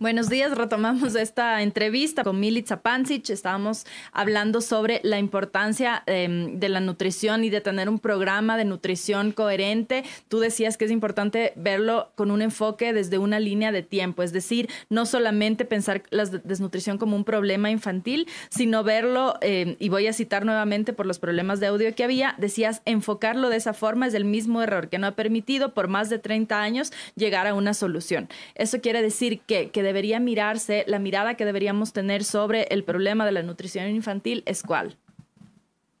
Buenos días, retomamos esta entrevista con Milica Pancic. Estábamos hablando sobre la importancia em, de la nutrición y de tener un programa de nutrición coherente. Tú decías que es importante verlo con un enfoque desde una línea de tiempo, es decir, no solamente pensar la desnutrición como un problema infantil, sino verlo, em, y voy a citar nuevamente por los problemas de audio que había, decías, enfocarlo de esa forma es el mismo error que no ha permitido por más de 30 años llegar a una solución. Eso quiere decir que, que debería mirarse, la mirada que deberíamos tener sobre el problema de la nutrición infantil es cuál?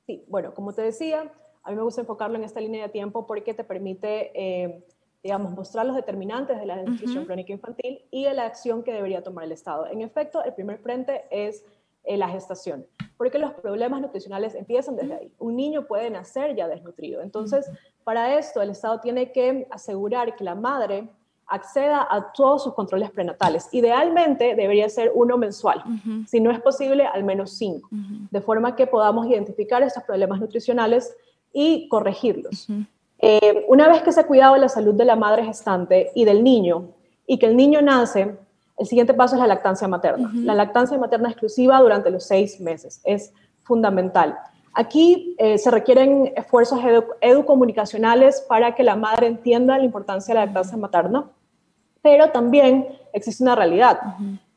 Sí, bueno, como te decía, a mí me gusta enfocarlo en esta línea de tiempo porque te permite, eh, digamos, mostrar los determinantes de la nutrición crónica infantil y de la acción que debería tomar el Estado. En efecto, el primer frente es eh, la gestación, porque los problemas nutricionales empiezan desde ahí. Un niño puede nacer ya desnutrido. Entonces, para esto, el Estado tiene que asegurar que la madre acceda a todos sus controles prenatales. Idealmente debería ser uno mensual, si no es posible, al menos cinco, de forma que podamos identificar estos problemas nutricionales y corregirlos. Eh, una vez que se ha cuidado la salud de la madre gestante y del niño, y que el niño nace, el siguiente paso es la lactancia materna. La lactancia materna exclusiva durante los seis meses es fundamental. Aquí eh, se requieren esfuerzos educomunicacionales para que la madre entienda la importancia de la lactancia materna pero también existe una realidad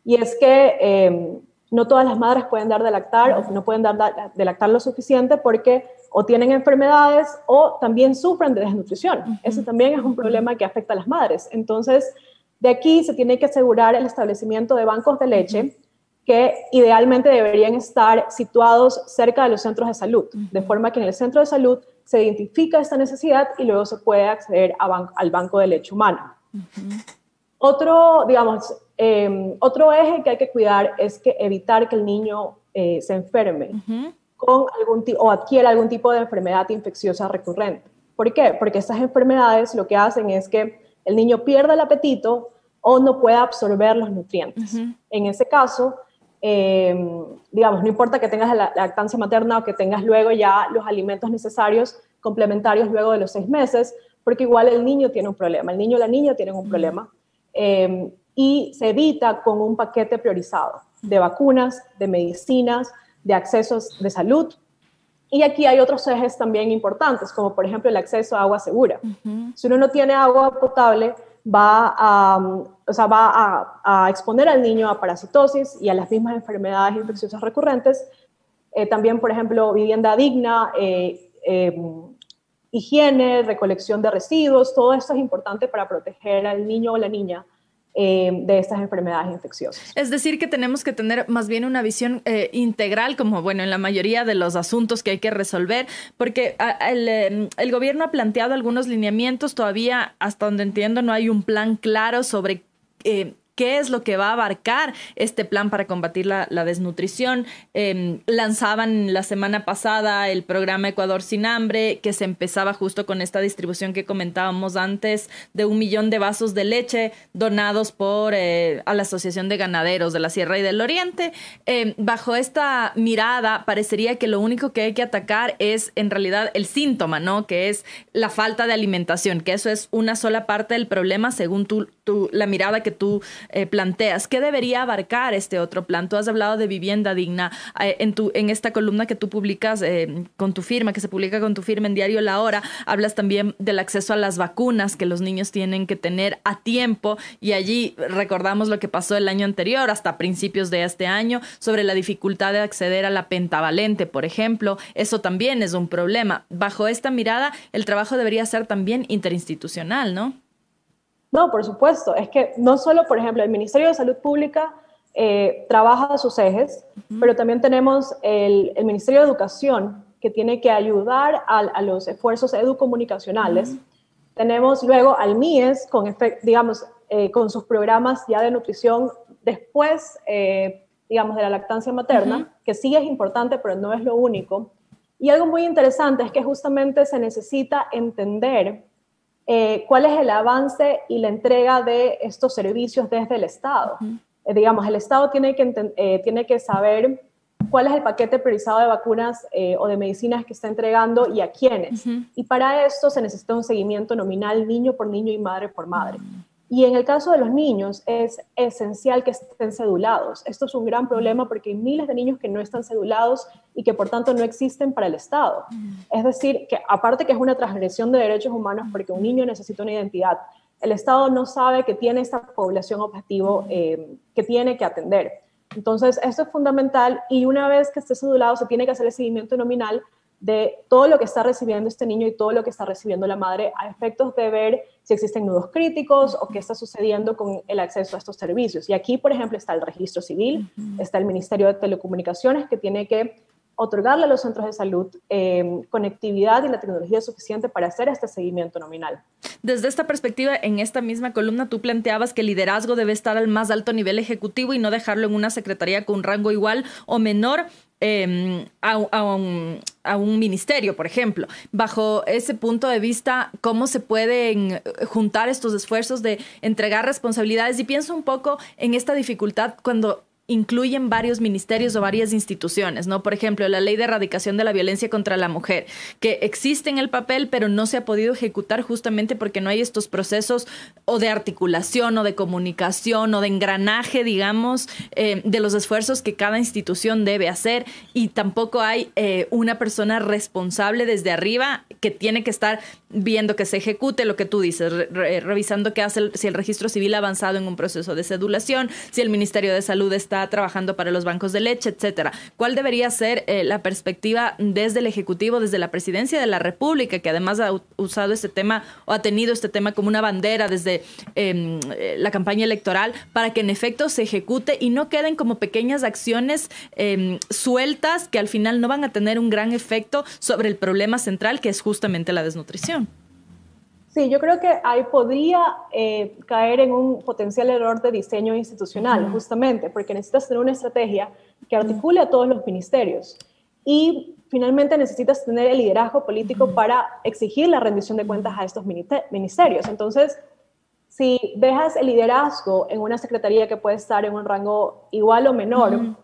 y es que em, no todas las madres pueden dar de lactar o no pueden dar de lactar lo suficiente porque o tienen enfermedades o también sufren de desnutrición. Ese también es un problema que afecta a las madres. Entonces, de aquí se tiene que asegurar el establecimiento de bancos de leche que idealmente deberían estar situados cerca de los centros de salud, de forma que en el centro de salud se identifica esta necesidad y luego se puede acceder al banco de leche humana. Otro, digamos, em, otro eje que hay que cuidar es que evitar que el niño eh, se enferme con algún o adquiera algún tipo de enfermedad infecciosa recurrente. ¿Por qué? Porque estas enfermedades lo que hacen es que el niño pierda el apetito o no pueda absorber los nutrientes. En ese caso, em, digamos, no importa que tengas la lactancia materna o que tengas luego ya los alimentos necesarios complementarios luego de los seis meses, porque igual el niño tiene un problema, el niño o la niña tienen un problema. Em, y se evita con un paquete priorizado de vacunas, de medicinas, de accesos de salud. Y aquí hay otros ejes también importantes, como por ejemplo el acceso a agua segura. Si uno no tiene agua potable, va a, o sea, va a, exponer al niño a parasitosis y a las mismas enfermedades infecciosas recurrentes. Eh, también, por ejemplo, vivienda digna, eh, em, higiene, recolección de residuos, todo esto es importante para proteger al niño o la niña eh, de estas enfermedades infecciosas. Es decir, que tenemos que tener más bien una visión eh, integral, como bueno, en la mayoría de los asuntos que hay que resolver, porque el, em, el, gobierno ha planteado algunos lineamientos, todavía hasta donde entiendo no hay un plan claro sobre eh, qué es lo que va a abarcar este plan para combatir la, desnutrición. Em, lanzaban la semana pasada el programa Ecuador sin hambre, que se empezaba justo con esta distribución que comentábamos antes de un millón de vasos de leche donados por eh, a la Asociación de Ganaderos de la Sierra y del Oriente. Em, bajo esta mirada, parecería que lo único que hay que atacar es en realidad el síntoma, ¿no? Que es la falta de alimentación, que eso es una sola parte del problema según tu, la mirada que tú eh, planteas. ¿Qué debería abarcar este otro plan? Tú has hablado de vivienda digna. Eh, en, tu, en esta columna que tú publicas eh, con tu firma, que se publica con tu firma en Diario La Hora, hablas también del acceso a las vacunas que los niños tienen que tener a tiempo y allí recordamos lo que pasó el año anterior, hasta principios de este año, sobre la dificultad de acceder a la pentavalente, por ejemplo. Eso también es un problema. Bajo esta mirada, el trabajo debería ser también interinstitucional, ¿no? No, por supuesto. Es que no solo, por ejemplo, el Ministerio de Salud Pública eh, trabaja sus ejes, pero también tenemos el, Ministerio de Educación que tiene que ayudar a, los esfuerzos educomunicacionales. Tenemos luego al MIES con, digamos, eh, con sus programas ya de nutrición después, eh, digamos, de la lactancia materna, que sí es importante, pero no es lo único. Y algo muy interesante es que justamente se necesita entender eh, cuál es el avance y la entrega de estos servicios desde el Estado. Eh, digamos, el Estado tiene que, eh, tiene que saber cuál es el paquete priorizado de vacunas o de medicinas que está entregando y a quiénes. Y para esto se necesita un seguimiento nominal niño por niño y madre por madre. Y en el caso de los niños es esencial que estén cedulados. Esto es un gran problema porque hay miles de niños que no están cedulados y que por tanto no existen para el Estado. Es decir, que aparte que es una transgresión de derechos humanos porque un niño necesita una identidad, el Estado no sabe que tiene esta población objetivo eh, que tiene que atender. Entonces, esto es fundamental y una vez que esté cedulado se tiene que hacer el seguimiento nominal de todo lo que está recibiendo este niño y todo lo que está recibiendo la madre a efectos de ver si existen nudos críticos o qué está sucediendo con el acceso a estos servicios. Y aquí, por ejemplo, está el registro civil, está el Ministerio de Telecomunicaciones que tiene que otorgarle a los centros de salud eh, conectividad y la tecnología suficiente para hacer este seguimiento nominal. Desde esta perspectiva, en esta misma columna tú planteabas que el liderazgo debe estar al más alto nivel ejecutivo y no dejarlo en una secretaría con un rango igual o menor em, a, a, un, ministerio, por ejemplo. Bajo ese punto de vista, ¿cómo se pueden juntar estos esfuerzos de entregar responsabilidades? Y pienso un poco en esta dificultad cuando incluyen varios ministerios o varias instituciones, ¿no? Por ejemplo, la ley de erradicación de la violencia contra la mujer, que existe en el papel, pero no se ha podido ejecutar justamente porque no hay estos procesos o de articulación o de comunicación o de engranaje, digamos, eh, de los esfuerzos que cada institución debe hacer y tampoco hay eh, una persona responsable desde arriba que tiene que estar viendo que se ejecute lo que tú dices, revisando qué hace si el registro civil ha avanzado en un proceso de sedulación, si el Ministerio de Salud está trabajando para los bancos de leche, etcétera. ¿Cuál debería ser eh, la perspectiva desde el Ejecutivo, desde la Presidencia de la República, que además ha usado este tema o ha tenido este tema como una bandera desde em, eh, la campaña electoral para que en efecto se ejecute y no queden como pequeñas acciones em, sueltas que al final no van a tener un gran efecto sobre el problema central que es justamente la desnutrición? Sí, yo creo que ahí podría eh, caer en un potencial error de diseño institucional, justamente, porque necesitas tener una estrategia que articule a todos los ministerios. Y finalmente necesitas tener el liderazgo político para exigir la rendición de cuentas a estos ministerios. Entonces, si dejas el liderazgo en una secretaría que puede estar en un rango igual o menor,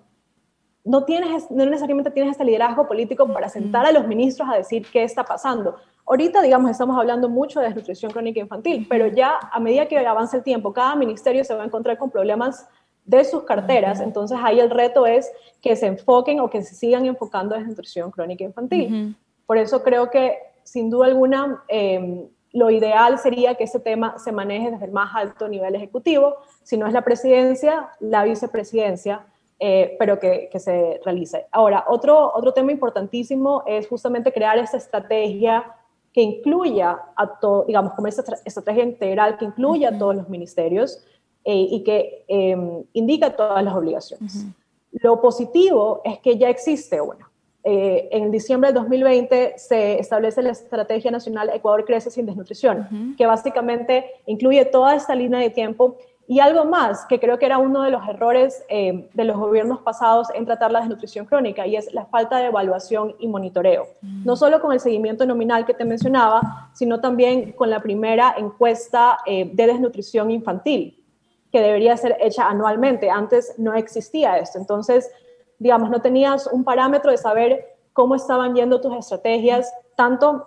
no, tienes, no necesariamente tienes este liderazgo político para sentar a los ministros a decir qué está pasando. Ahorita, digamos, estamos hablando mucho de desnutrición crónica infantil, pero ya a medida que avance el tiempo, cada ministerio se va a encontrar con problemas de sus carteras, entonces ahí el reto es que se enfoquen o que se sigan enfocando en desnutrición crónica infantil. Por eso creo que, sin duda alguna, em, lo ideal sería que ese tema se maneje desde el más alto nivel ejecutivo, si no es la presidencia, la vicepresidencia, eh, pero que, que, se realice. Ahora, otro, otro tema importantísimo es justamente crear esa estrategia que incluya a todo, digamos, como esta estrategia integral que incluya a todos los ministerios eh, y que em, indica todas las obligaciones. Lo positivo es que ya existe una. Eh, en diciembre de 2020 se establece la Estrategia Nacional Ecuador Crece sin Desnutrición, que básicamente incluye toda esta línea de tiempo y algo más, que creo que era uno de los errores eh, de los gobiernos pasados en tratar la desnutrición crónica, y es la falta de evaluación y monitoreo. Mm. No solo con el seguimiento nominal que te mencionaba, sino también con la primera encuesta eh, de desnutrición infantil, que debería ser hecha anualmente. Antes no existía esto. Entonces, digamos, no tenías un parámetro de saber cómo estaban yendo tus estrategias, tanto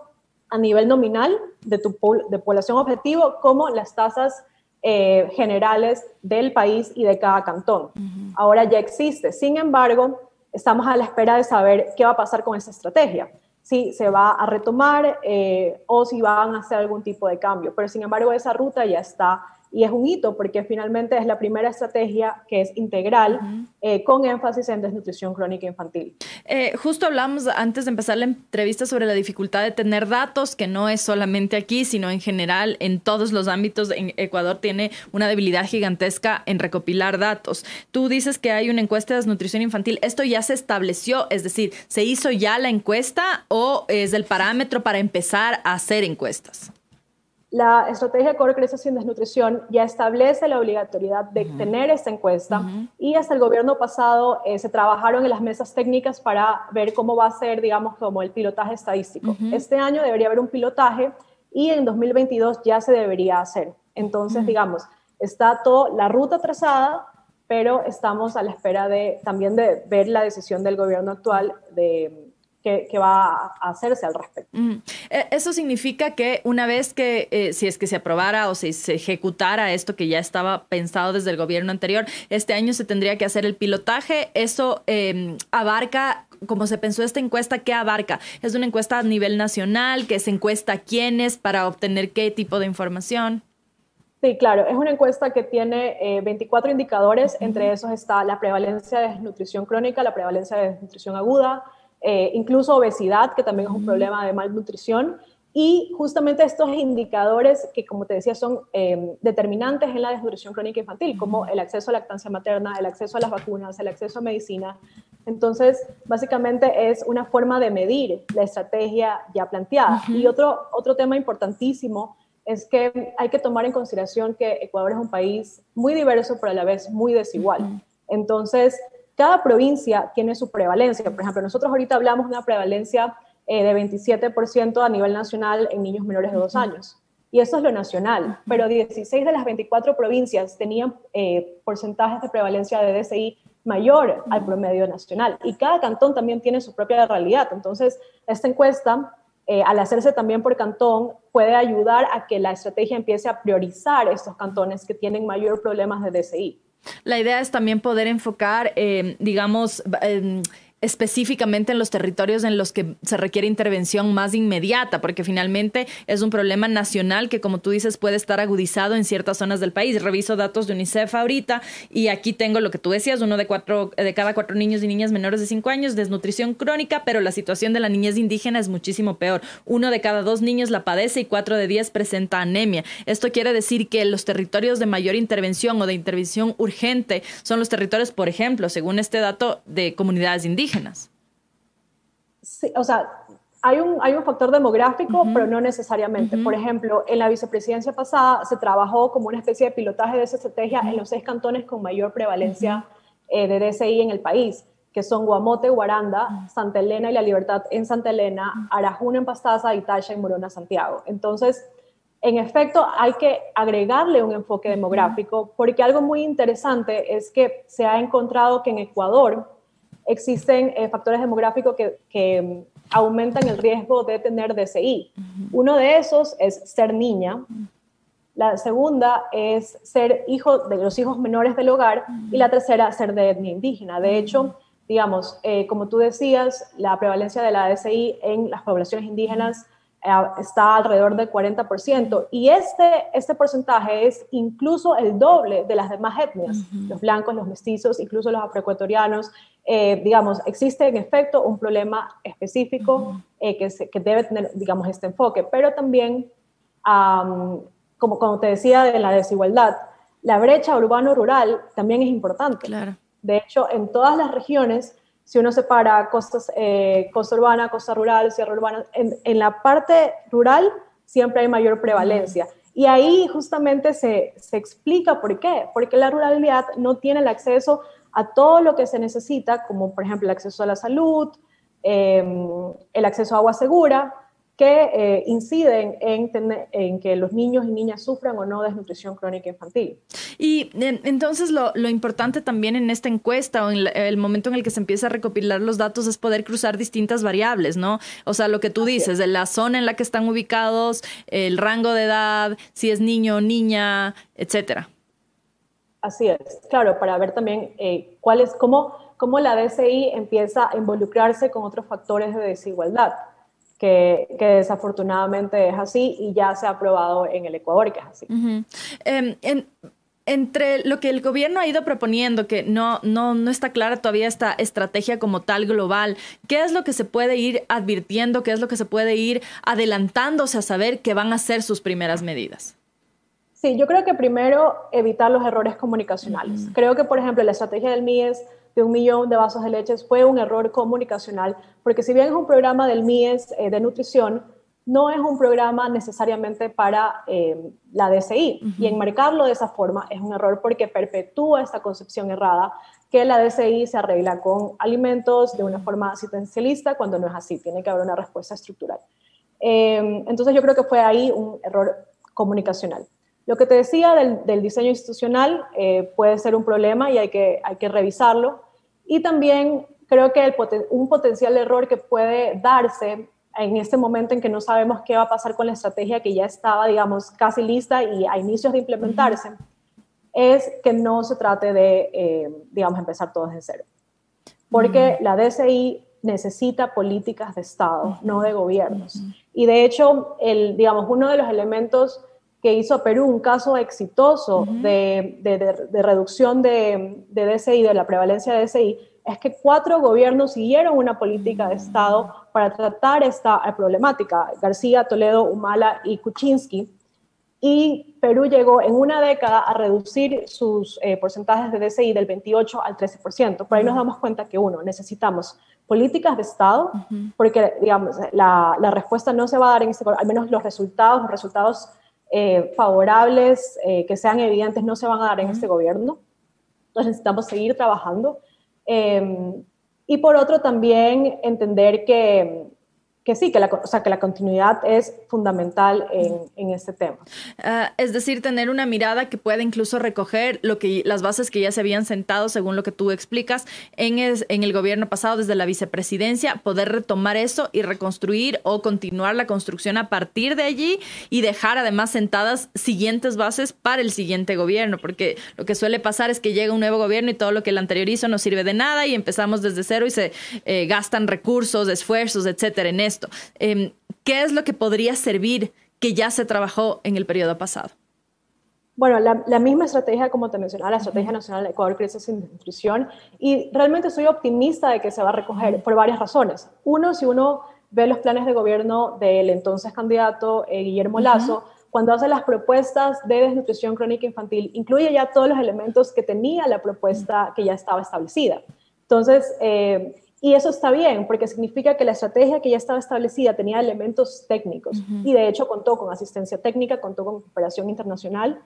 a nivel nominal de tu de población objetivo, como las tasas eh, generales del país y de cada cantón. Ahora ya existe. Sin embargo, estamos a la espera de saber qué va a pasar con esa estrategia. Si se va a retomar eh, o si van a hacer algún tipo de cambio. Pero sin embargo, esa ruta ya está y es un hito porque finalmente es la primera estrategia que es integral eh, con énfasis en desnutrición crónica infantil. Eh, justo hablamos antes de empezar la entrevista sobre la dificultad de tener datos, que no es solamente aquí, sino en general en todos los ámbitos. En Ecuador tiene una debilidad gigantesca en recopilar datos. Tú dices que hay una encuesta de desnutrición infantil. ¿Esto ya se estableció? Es decir, ¿se hizo ya la encuesta o es el parámetro para empezar a hacer encuestas? La estrategia Core Crece sin Desnutrición ya establece la obligatoriedad de tener esta encuesta y hasta el gobierno pasado eh, se trabajaron en las mesas técnicas para ver cómo va a ser, digamos, como el pilotaje estadístico. Este año debería haber un pilotaje y en 2022 ya se debería hacer. Entonces, digamos, está toda la ruta trazada, pero estamos a la espera de también de ver la decisión del gobierno actual de que, va a hacerse al respecto. E, eso significa que una vez que, eh, si es que se aprobara o si se ejecutara esto que ya estaba pensado desde el gobierno anterior, este año se tendría que hacer el pilotaje. Eso em, abarca como se pensó esta encuesta, ¿qué abarca? ¿Es una encuesta a nivel nacional? ¿Que se encuesta a quiénes para obtener qué tipo de información? Sí, claro, es una encuesta que tiene 24 eh, indicadores, entre esos está la prevalencia de desnutrición crónica, la prevalencia de desnutrición aguda, eh, incluso obesidad, que también es un problema de malnutrición, y justamente estos indicadores que, como te decía, son eh, determinantes en la desnutrición crónica infantil, como el acceso a lactancia materna, el acceso a las vacunas, el acceso a medicina. Entonces, básicamente es una forma de medir la estrategia ya planteada. Y otro, otro tema importantísimo es que hay que tomar en consideración que Ecuador es un país muy diverso, pero a la vez muy desigual. Entonces, cada provincia tiene su prevalencia. Por ejemplo, nosotros ahorita hablamos de una prevalencia eh, de 27% a nivel nacional en niños menores de dos años. Y eso es lo nacional. Pero 16 de las 24 provincias tenían eh, porcentajes de prevalencia de DSI mayor al promedio nacional. Y cada cantón también tiene su propia realidad. Entonces, esta encuesta, eh, al hacerse también por cantón, puede ayudar a que la estrategia empiece a priorizar estos cantones que tienen mayor problemas de DSI. La idea es también poder enfocar, eh, digamos, em, específicamente en los territorios en los que se requiere intervención más inmediata, porque finalmente es un problema nacional que, como tú dices, puede estar agudizado en ciertas zonas del país. Reviso datos de UNICEF ahorita y aquí tengo lo que tú decías, uno de, cuatro, de cada cuatro niños y niñas menores de cinco años, desnutrición crónica, pero la situación de la niñez indígena es muchísimo peor. Uno de cada dos niños la padece y cuatro de diez presenta anemia. Esto quiere decir que los territorios de mayor intervención o de intervención urgente son los territorios, por ejemplo, según este dato de comunidades indígenas Sí, o sea, hay un, hay un factor demográfico, pero no necesariamente. Por ejemplo, en la vicepresidencia pasada se trabajó como una especie de pilotaje de esa estrategia en los seis cantones con mayor prevalencia eh, de DCI en el país, que son Guamote, Guaranda, Santa Elena y La Libertad en Santa Elena, Arajuna en Pastaza y Tasha en Morona, Santiago. Entonces, en efecto, hay que agregarle un enfoque demográfico, porque algo muy interesante es que se ha encontrado que en Ecuador, existen eh, factores demográficos que, mm, aumentan el riesgo de tener DCI. Uno de esos es ser niña. La segunda es ser hijo de los hijos menores del hogar y la tercera ser de etnia indígena. De hecho, digamos, eh, como tú decías, la prevalencia de la DCI en las poblaciones indígenas está alrededor del 40%. Y este, este porcentaje es incluso el doble de las demás etnias, los blancos, los mestizos, incluso los afroecuatorianos. Eh, digamos, existe en efecto un problema específico eh, que, que, debe tener, digamos, este enfoque, pero también, como, como te decía, de la desigualdad, la brecha urbano-rural también es importante. Claro. De hecho, en todas las regiones, si uno separa costas, eh, costa urbana, costa rural, sierra urbana, en, en, la parte rural siempre hay mayor prevalencia. Y ahí justamente se, se explica por qué, porque la ruralidad no tiene el acceso a todo lo que se necesita, como por ejemplo el acceso a la salud, em, el acceso a agua segura, que eh, inciden en, en, que los niños y niñas sufran o no desnutrición crónica infantil. Y entonces lo, lo, importante también en esta encuesta o en el momento en el que se empieza a recopilar los datos es poder cruzar distintas variables, ¿no? O sea, lo que tú dices, de la zona en la que están ubicados, el rango de edad, si es niño o niña, etcétera. Así es, claro, para ver también eh, cuál es, cómo, cómo la DCI empieza a involucrarse con otros factores de desigualdad, que, que, desafortunadamente es así y ya se ha probado en el Ecuador que es así. Em, entre lo que el gobierno ha ido proponiendo, que no, no, no está clara todavía esta estrategia como tal global, ¿qué es lo que se puede ir advirtiendo? ¿Qué es lo que se puede ir adelantándose a saber que van a ser sus primeras medidas? Sí, yo creo que primero evitar los errores comunicacionales. Creo que, por ejemplo, la estrategia del MIES de un millón de vasos de leche fue un error comunicacional, porque si bien es un programa del MIES eh, de nutrición, no es un programa necesariamente para eh, la DCI. Y enmarcarlo de esa forma es un error porque perpetúa esta concepción errada que la DCI se arregla con alimentos de una forma asistencialista cuando no es así, tiene que haber una respuesta estructural. Eh, entonces yo creo que fue ahí un error comunicacional. Lo que te decía del, diseño institucional eh, puede ser un problema y hay que, hay que revisarlo. Y también creo que un potencial error que puede darse en este momento en que no sabemos qué va a pasar con la estrategia que ya estaba, digamos, casi lista y a inicios de implementarse, es que no se trate de, eh, digamos, empezar todo desde cero. Porque la DCI necesita políticas de Estado, no de gobiernos. Y de hecho, el, digamos, uno de los elementos que hizo Perú un caso exitoso de, de, reducción de, de DCI, de la prevalencia de DCI, es que cuatro gobiernos siguieron una política de Estado para tratar esta problemática, García, Toledo, Humala y Kuczynski, y Perú llegó en una década a reducir sus eh, porcentajes de DCI del 28 al 13%. Por ahí nos damos cuenta que, uno, necesitamos políticas de Estado, porque, digamos, la, la, respuesta no se va a dar en este, al menos los resultados, los resultados eh, favorables, eh, que sean evidentes, no se van a dar en este gobierno. Entonces necesitamos seguir trabajando. Em, y por otro, también entender que, que sí, que la, o sea, que la continuidad es fundamental en, en este tema. Ah, es decir, tener una mirada que pueda incluso recoger lo que, las bases que ya se habían sentado, según lo que tú explicas, en, en el gobierno pasado desde la vicepresidencia, poder retomar eso y reconstruir o continuar la construcción a partir de allí y dejar además sentadas siguientes bases para el siguiente gobierno, porque lo que suele pasar es que llega un nuevo gobierno y todo lo que el anterior hizo no sirve de nada y empezamos desde cero y se eh, gastan recursos, esfuerzos, etcétera, en esto. Em, ¿Qué es lo que podría servir que ya se trabajó en el periodo pasado? Bueno, la, misma estrategia, como te mencionaba, la Estrategia Nacional de Ecuador Crece sin Nutrición, y realmente soy optimista de que se va a recoger por varias razones. Uno, si uno ve los planes de gobierno del entonces candidato eh, Guillermo Lazo, cuando hace las propuestas de desnutrición crónica infantil, incluye ya todos los elementos que tenía la propuesta que ya estaba establecida. Entonces, eh, y eso está bien, porque significa que la estrategia que ya estaba establecida tenía elementos técnicos y de hecho contó con asistencia técnica, contó con cooperación internacional.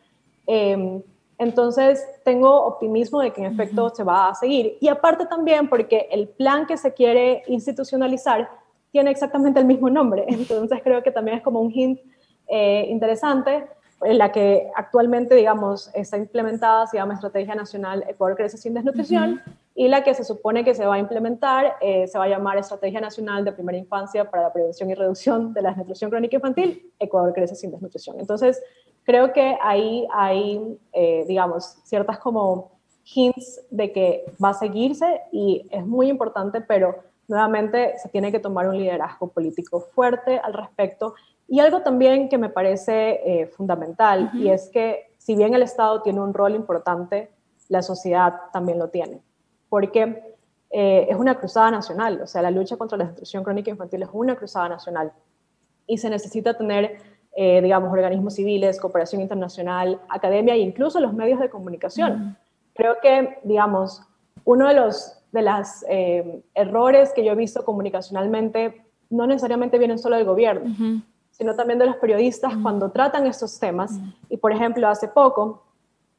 Em, entonces, tengo optimismo de que en efecto se va a seguir. Y aparte también porque el plan que se quiere institucionalizar tiene exactamente el mismo nombre. Entonces, creo que también es como un hint eh, interesante en la que actualmente, digamos, está implementada, se llama Estrategia Nacional Ecuador Crece Sin Desnutrición, y la que se supone que se va a implementar eh, se va a llamar Estrategia Nacional de Primera Infancia para la Prevención y Reducción de la Desnutrición Crónica Infantil, Ecuador Crece Sin Desnutrición. Entonces, creo que ahí hay, eh, digamos, ciertas como hints de que va a seguirse y es muy importante, pero nuevamente se tiene que tomar un liderazgo político fuerte al respecto. Y algo también que me parece eh, fundamental, y es que si bien el Estado tiene un rol importante, la sociedad también lo tiene, porque eh, es una cruzada nacional, o sea, la lucha contra la destrucción crónica infantil es una cruzada nacional, y se necesita tener, eh, digamos, organismos civiles, cooperación internacional, academia e incluso los medios de comunicación. Creo que, digamos, uno de los de los errores que yo he visto comunicacionalmente no necesariamente vienen solo del gobierno, sino también de los periodistas cuando tratan estos temas. Y, por ejemplo, hace poco,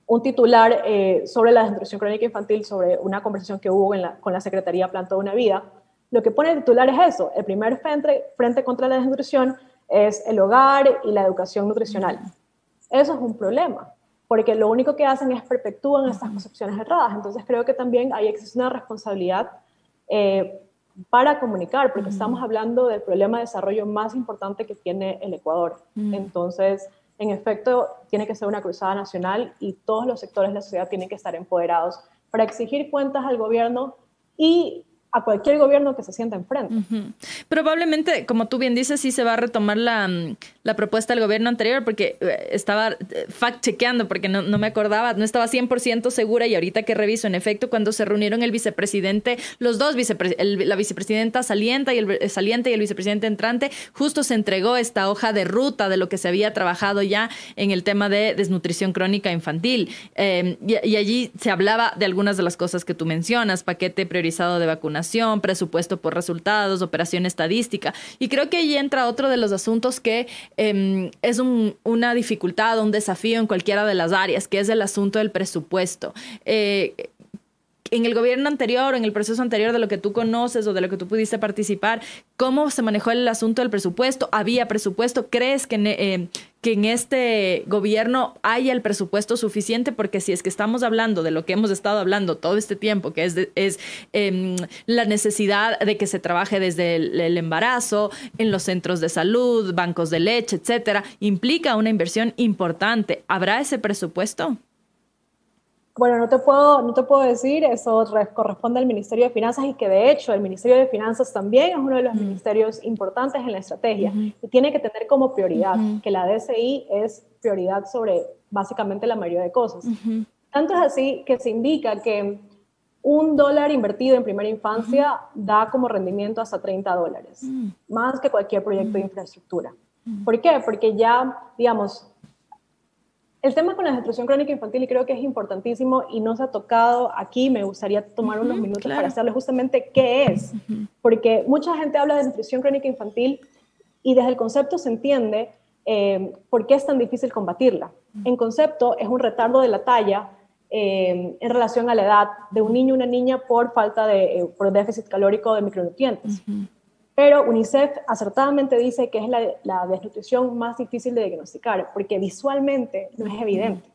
un titular eh, sobre la desnutrición crónica infantil, sobre una conversación que hubo con la Secretaría Planta de una Vida, lo que pone el titular es eso, el primer frente, frente contra la desnutrición es el hogar y la educación nutricional. Eso es un problema, porque lo único que hacen es perpetúan estas concepciones erradas. Entonces creo que también ahí existe una responsabilidad eh, para comunicar, porque estamos hablando del problema de desarrollo más importante que tiene el Ecuador. Entonces, en efecto, tiene que ser una cruzada nacional y todos los sectores de la sociedad tienen que estar empoderados para exigir cuentas al gobierno y a cualquier gobierno que se sienta enfrente. Probablemente, como tú bien dices, sí se va a retomar la, mm, la propuesta del gobierno anterior, porque eh, estaba eh, fact-chequeando, porque no, no, me acordaba, no estaba 100% segura y ahorita que reviso, en efecto, cuando se reunieron el vicepresidente, los dos, la vicepresidenta saliente y, el, eh, saliente y el vicepresidente entrante, justo se entregó esta hoja de ruta de lo que se había trabajado ya en el tema de desnutrición crónica infantil. y, y allí se hablaba de algunas de las cosas que tú mencionas, paquete priorizado de vacunación, presupuesto por resultados, operación estadística. Y creo que ahí entra otro de los asuntos que Em, es una dificultad, un desafío en cualquiera de las áreas, que es el asunto del presupuesto. Eh, en el gobierno anterior en el proceso anterior de lo que tú conoces o de lo que tú pudiste participar, ¿cómo se manejó el asunto del presupuesto? ¿Había presupuesto? ¿Crees que, eh, que en este gobierno haya el presupuesto suficiente? Porque si es que estamos hablando de lo que hemos estado hablando todo este tiempo, que es, es em, la necesidad de que se trabaje desde el, embarazo, en los centros de salud, bancos de leche, etcétera, implica una inversión importante. ¿Habrá ese presupuesto? Bueno, no te puedo, no te puedo decir, eso corresponde al Ministerio de Finanzas y que de hecho el Ministerio de Finanzas también es uno de los ministerios importantes en la estrategia y tiene que tener como prioridad que la DCI es prioridad sobre básicamente la mayoría de cosas. Tanto es así que se indica que un dólar invertido en primera infancia da como rendimiento hasta 30 dólares, más que cualquier proyecto de infraestructura. ¿Por qué? Porque ya, digamos, el tema con la destrucción crónica infantil y creo que es importantísimo y no se ha tocado aquí, me gustaría tomar unos minutos para hacerle justamente qué es, porque mucha gente habla de nutrición crónica infantil y desde el concepto se entiende eh, por qué es tan difícil combatirla. En concepto es un retardo de la talla eh, en relación a la edad de un niño o una niña por falta de, eh, por déficit calórico de micronutrientes. Pero UNICEF acertadamente dice que es la, desnutrición más difícil de diagnosticar, porque visualmente no es evidente.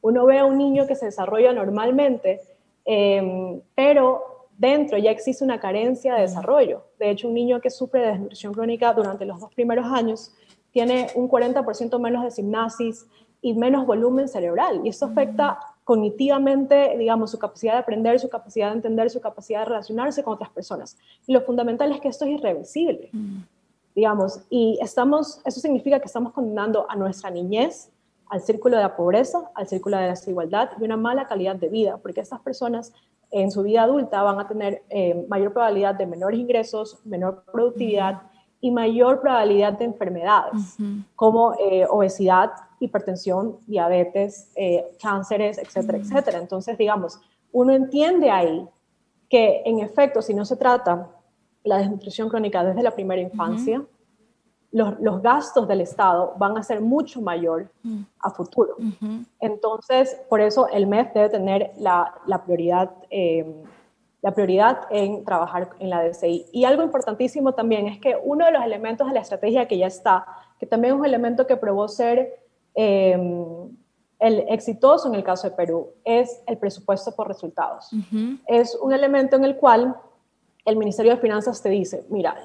Uno ve a un niño que se desarrolla normalmente, em, pero dentro ya existe una carencia de desarrollo. De hecho, un niño que sufre de desnutrición crónica durante los dos primeros años tiene un 40% menos de simnasis y menos volumen cerebral, y eso afecta cognitivamente, digamos, su capacidad de aprender, su capacidad de entender, su capacidad de relacionarse con otras personas. Y lo fundamental es que esto es irreversible, mm. digamos, y estamos, eso significa que estamos condenando a nuestra niñez al círculo de la pobreza, al círculo de la desigualdad y una mala calidad de vida, porque estas personas en su vida adulta van a tener eh, mayor probabilidad de menores ingresos, menor productividad y mayor probabilidad de enfermedades como eh, obesidad, hipertensión, diabetes, eh, cánceres, etcétera, etcétera. Entonces, digamos, uno entiende ahí que en efecto, si no se trata la desnutrición crónica desde la primera infancia, los, gastos del Estado van a ser mucho mayor a futuro. Entonces, por eso el MEF debe tener la, prioridad, em, la prioridad en trabajar en la DCI. Y algo importantísimo también es que uno de los elementos de la estrategia que ya está, que también es un elemento que probó ser Em, el exitoso en el caso de Perú es el presupuesto por resultados. Es un elemento en el cual el Ministerio de Finanzas te dice, mira,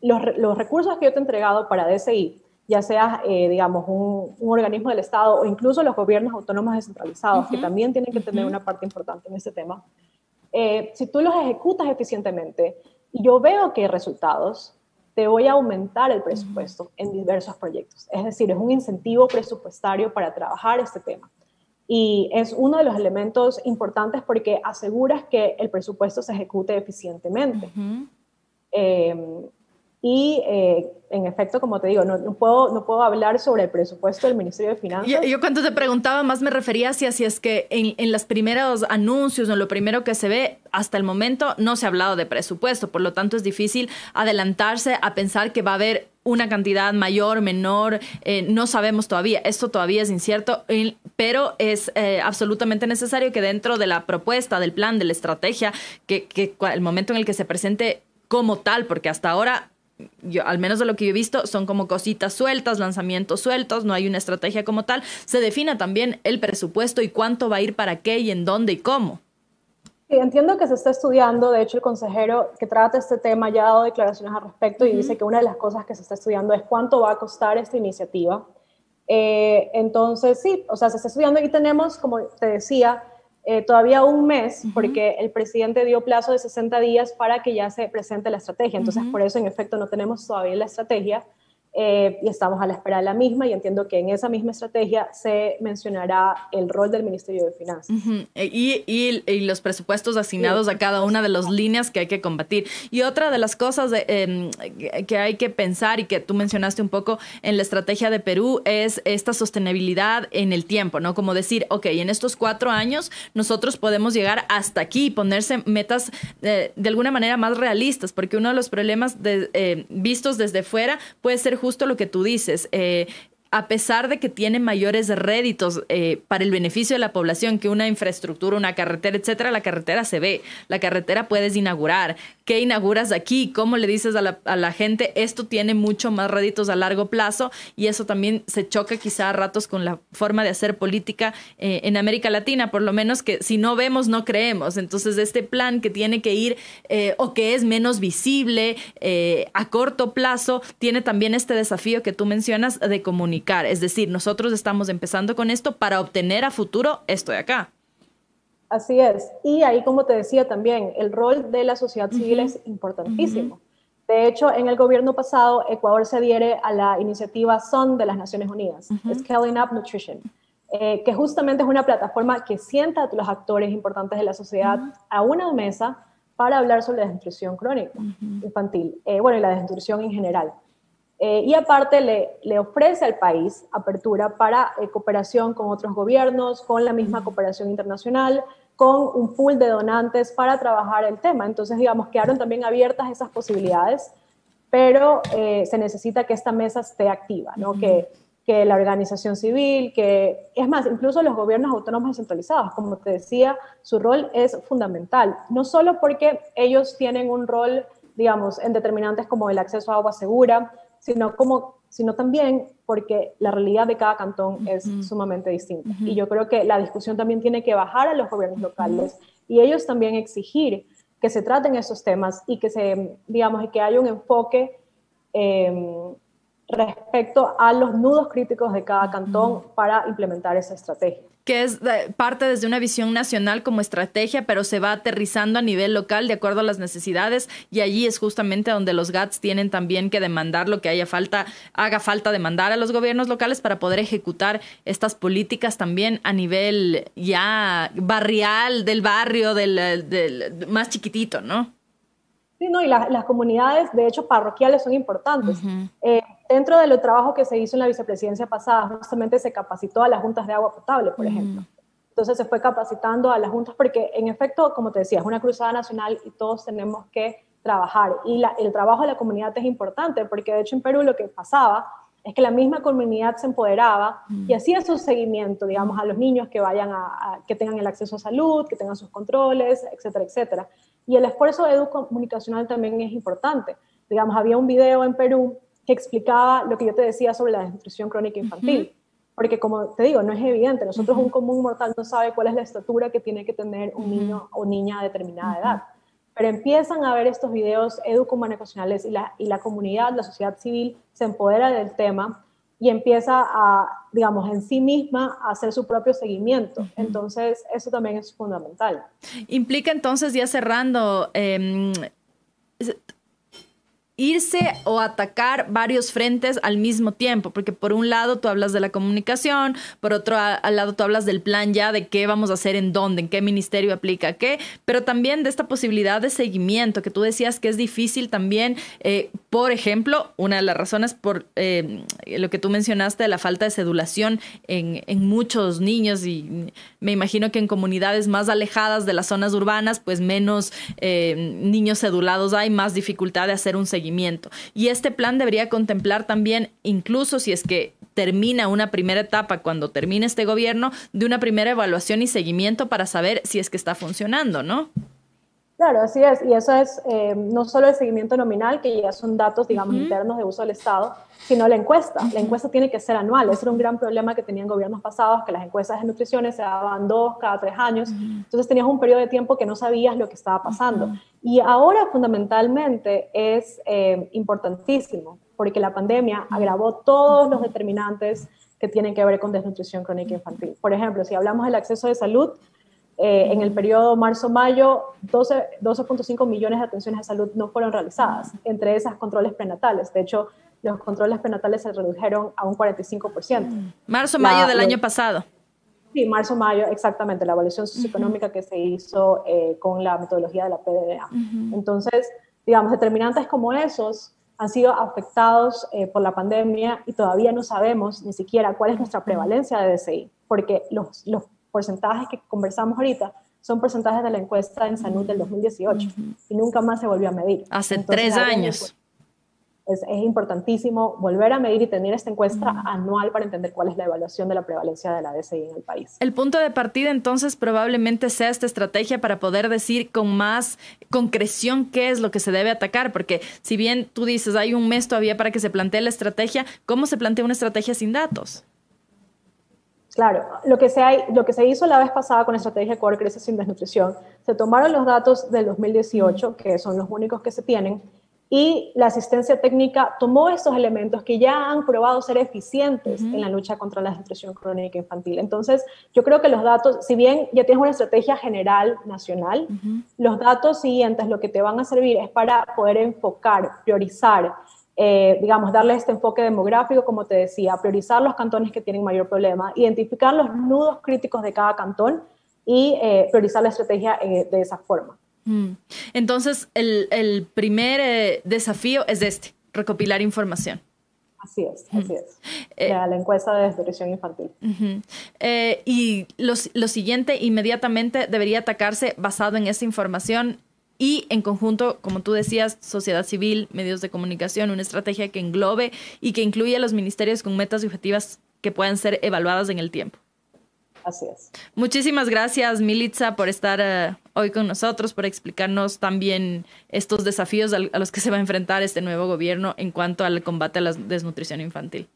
los, recursos que yo te he entregado para DSI, ya sea, eh, digamos, un, organismo del Estado o incluso los gobiernos autónomos descentralizados, que también tienen que tener una parte importante en este tema, eh, si tú los ejecutas eficientemente y yo veo que hay resultados, te voy a aumentar el presupuesto en diversos proyectos. Es decir, es un incentivo presupuestario para trabajar este tema. Y es uno de los elementos importantes porque aseguras que el presupuesto se ejecute eficientemente. Y eh, en efecto, como te digo, no, puedo, no puedo hablar sobre el presupuesto del Ministerio de Finanzas. Yo, cuando te preguntaba más me refería hacia si es que en, en los primeros anuncios o en lo primero que se ve, hasta el momento no se ha hablado de presupuesto, por lo tanto es difícil adelantarse a pensar que va a haber una cantidad mayor, menor, eh, no sabemos todavía, esto todavía es incierto, pero es eh, absolutamente necesario que dentro de la propuesta, del plan, de la estrategia, que, que el momento en el que se presente como tal, porque hasta ahora yo, al menos de lo que yo he visto, son como cositas sueltas, lanzamientos sueltos, no hay una estrategia como tal. Se defina también el presupuesto y cuánto va a ir para qué y en dónde y cómo. Sí, entiendo que se está estudiando, de hecho el consejero que trata este tema ya ha dado declaraciones al respecto y dice que una de las cosas que se está estudiando es cuánto va a costar esta iniciativa. Eh, entonces, sí, o sea, se está estudiando y tenemos, como te decía, eh, todavía un mes, porque el presidente dio plazo de 60 días para que ya se presente la estrategia. Entonces, por eso, en efecto, no tenemos todavía la estrategia. Eh, y estamos a la espera de la misma y entiendo que en esa misma estrategia se mencionará el rol del Ministerio de Finanzas. E, y, y, los presupuestos asignados a cada una de las líneas que hay que combatir. Y otra de las cosas em, que hay que pensar y que tú mencionaste un poco en la estrategia de Perú es esta sostenibilidad en el tiempo, ¿no? Como decir, ok, en estos cuatro años nosotros podemos llegar hasta aquí y ponerse metas eh, de alguna manera más realistas, porque uno de los problemas de, eh, vistos desde fuera puede ser justo lo que tú dices. Eh, a pesar de que tiene mayores réditos eh, para el beneficio de la población que una infraestructura, una carretera, etcétera, la carretera se ve, la carretera puedes inaugurar. ¿Qué inauguras aquí? ¿Cómo le dices a la, gente? Esto tiene mucho más réditos a largo plazo y eso también se choca quizá a ratos con la forma de hacer política eh, en América Latina, por lo menos que si no vemos, no creemos. Entonces, este plan que tiene que ir eh, o que es menos visible a corto plazo, tiene también este desafío que tú mencionas de comunicación es decir, nosotros estamos empezando con esto para obtener a futuro esto de acá. Así es. Y ahí, como te decía también, el rol de la sociedad civil es importantísimo. De hecho, en el gobierno pasado, Ecuador se adhiere a la iniciativa SON de las Naciones Unidas, Scaling Up Nutrition, eh, que justamente es una plataforma que sienta a los actores importantes de la sociedad a una mesa para hablar sobre la desnutrición crónica infantil, eh, bueno, y la desnutrición en general. Eh, y aparte le, le, ofrece al país apertura para eh, cooperación con otros gobiernos, con la misma cooperación internacional, con un pool de donantes para trabajar el tema. Entonces, digamos, quedaron también abiertas esas posibilidades, pero eh, se necesita que esta mesa esté activa, ¿no? que, que la organización civil, que es más, incluso los gobiernos autónomos descentralizados, como te decía, su rol es fundamental, no solo porque ellos tienen un rol, digamos, en determinantes como el acceso a agua segura, sino, como, sino también porque la realidad de cada cantón es sumamente distinta. Y yo creo que la discusión también tiene que bajar a los gobiernos locales y ellos también exigir que se traten esos temas y que se, digamos, que haya un enfoque em, respecto a los nudos críticos de cada cantón para implementar esa estrategia que es parte desde una visión nacional como estrategia, pero se va aterrizando a nivel local de acuerdo a las necesidades y allí es justamente donde los GATS tienen también que demandar lo que haya falta, haga falta demandar a los gobiernos locales para poder ejecutar estas políticas también a nivel ya barrial, del barrio, del, más chiquitito, ¿no? Sí, no, y las comunidades, de hecho, parroquiales son importantes. Dentro del trabajo que se hizo en la vicepresidencia pasada, justamente se capacitó a las juntas de agua potable, por ejemplo. Entonces se fue capacitando a las juntas porque, en efecto, como te decía, es una cruzada nacional y todos tenemos que trabajar. Y el trabajo de la comunidad es importante porque, de hecho, en Perú lo que pasaba es que la misma comunidad se empoderaba y hacía su seguimiento, digamos, a los niños que vayan a, que tengan el acceso a salud, que tengan sus controles, etcétera, etcétera. Y el esfuerzo educomunicacional también es importante. Digamos, había un video en Perú que explicaba lo que yo te decía sobre la desnutrición crónica infantil. Porque como te digo, no es evidente, nosotros un común mortal no sabe cuál es la estatura que tiene que tener un niño o niña a determinada edad. Pero empiezan a ver estos videos educomunicacionales y la, y la comunidad, la sociedad civil se empodera del tema y empieza a, digamos, en sí misma a hacer su propio seguimiento. Entonces, eso también es fundamental. Implica entonces, ya cerrando, eh, irse o atacar varios frentes al mismo tiempo, porque por un lado tú hablas de la comunicación, por otro lado tú hablas del plan ya de qué vamos a hacer en dónde, en qué ministerio aplica qué, pero también de esta posibilidad de seguimiento que tú decías que es difícil también, eh, por ejemplo, una de las razones por eh, lo que tú mencionaste de la falta de sedulación en, en muchos niños y me imagino que en comunidades más alejadas de las zonas urbanas, pues menos eh, niños sedulados hay, más dificultad de hacer un seguimiento y este plan debería contemplar también, incluso si es que termina una primera etapa, cuando termine este gobierno, de una primera evaluación y seguimiento para saber si es que está funcionando, ¿no? Claro, así es. Y eso es eh, no solo el seguimiento nominal, que ya son datos, digamos, internos de uso del Estado, sino la encuesta. La encuesta tiene que ser anual. Ese era un gran problema que tenían gobiernos pasados, que las encuestas de nutrición se daban dos cada tres años. Entonces tenías un periodo de tiempo que no sabías lo que estaba pasando. Y ahora fundamentalmente es eh, importantísimo, porque la pandemia agravó todos los determinantes que tienen que ver con desnutrición crónica infantil. Por ejemplo, si hablamos del acceso de salud, eh, en el periodo marzo-mayo, 12.5 millones de atenciones de salud no fueron realizadas, entre esas controles prenatales. De hecho, los controles prenatales se redujeron a un 45%. Marzo-mayo del año pasado. Sí, marzo-mayo, exactamente, la evaluación socioeconómica que se hizo eh, con la metodología de la PDDA. Entonces, digamos, determinantes como esos han sido afectados eh, por la pandemia y todavía no sabemos ni siquiera cuál es nuestra prevalencia de DCI, porque los, los porcentajes que conversamos ahorita son porcentajes de la encuesta en salud del 2018 y nunca más se volvió a medir. Hace tres años. es, importantísimo volver a medir y tener esta encuesta anual para entender cuál es la evaluación de la prevalencia de la DCI en el país. El punto de partida entonces probablemente sea esta estrategia para poder decir con más concreción qué es lo que se debe atacar, porque si bien tú dices hay un mes todavía para que se plantee la estrategia, ¿cómo se plantea una estrategia sin datos? Claro, lo que, se lo que se hizo la vez pasada con la estrategia Core Crece sin Desnutrición, se tomaron los datos del 2018, que son los únicos que se tienen, y la asistencia técnica tomó estos elementos que ya han probado ser eficientes en la lucha contra la desnutrición crónica infantil. Entonces, yo creo que los datos, si bien ya tienes una estrategia general nacional, los datos siguientes lo que te van a servir es para poder enfocar, priorizar, eh, digamos, darle este enfoque demográfico, como te decía, priorizar los cantones que tienen mayor problema, identificar los nudos críticos de cada cantón y eh, priorizar la estrategia eh, de esa forma. Mm. Entonces, el, primer eh, desafío es este, recopilar información. Así es, así es. Eh, la, encuesta de desnutrición infantil. Eh, y lo, siguiente, inmediatamente debería atacarse basado en esa información y en conjunto, como tú decías, sociedad civil, medios de comunicación, una estrategia que englobe y que incluya a los ministerios con metas y objetivas que puedan ser evaluadas en el tiempo. Así es. Muchísimas gracias, Militza, por estar eh, hoy con nosotros, por explicarnos también estos desafíos a los que se va a enfrentar este nuevo gobierno en cuanto al combate a la desnutrición infantil.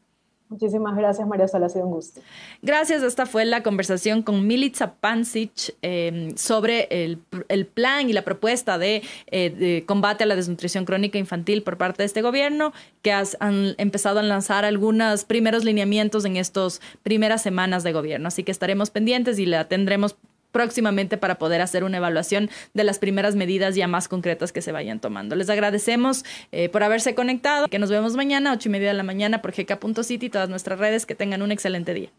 Muchísimas gracias, María Sala, ha sido un gusto. Gracias, esta fue la conversación con Milica Pancic em, sobre el, plan y la propuesta eh, de, combate a la desnutrición crónica infantil por parte de este gobierno, que han empezado a lanzar algunos primeros lineamientos en estas primeras semanas de gobierno. Así que estaremos pendientes y la tendremos próximamente para poder hacer una evaluación de las primeras medidas ya más concretas que se vayan tomando. Les agradecemos eh, por haberse conectado, que nos vemos mañana, ocho y media de la mañana por gk.city, todas nuestras redes, que tengan un excelente día.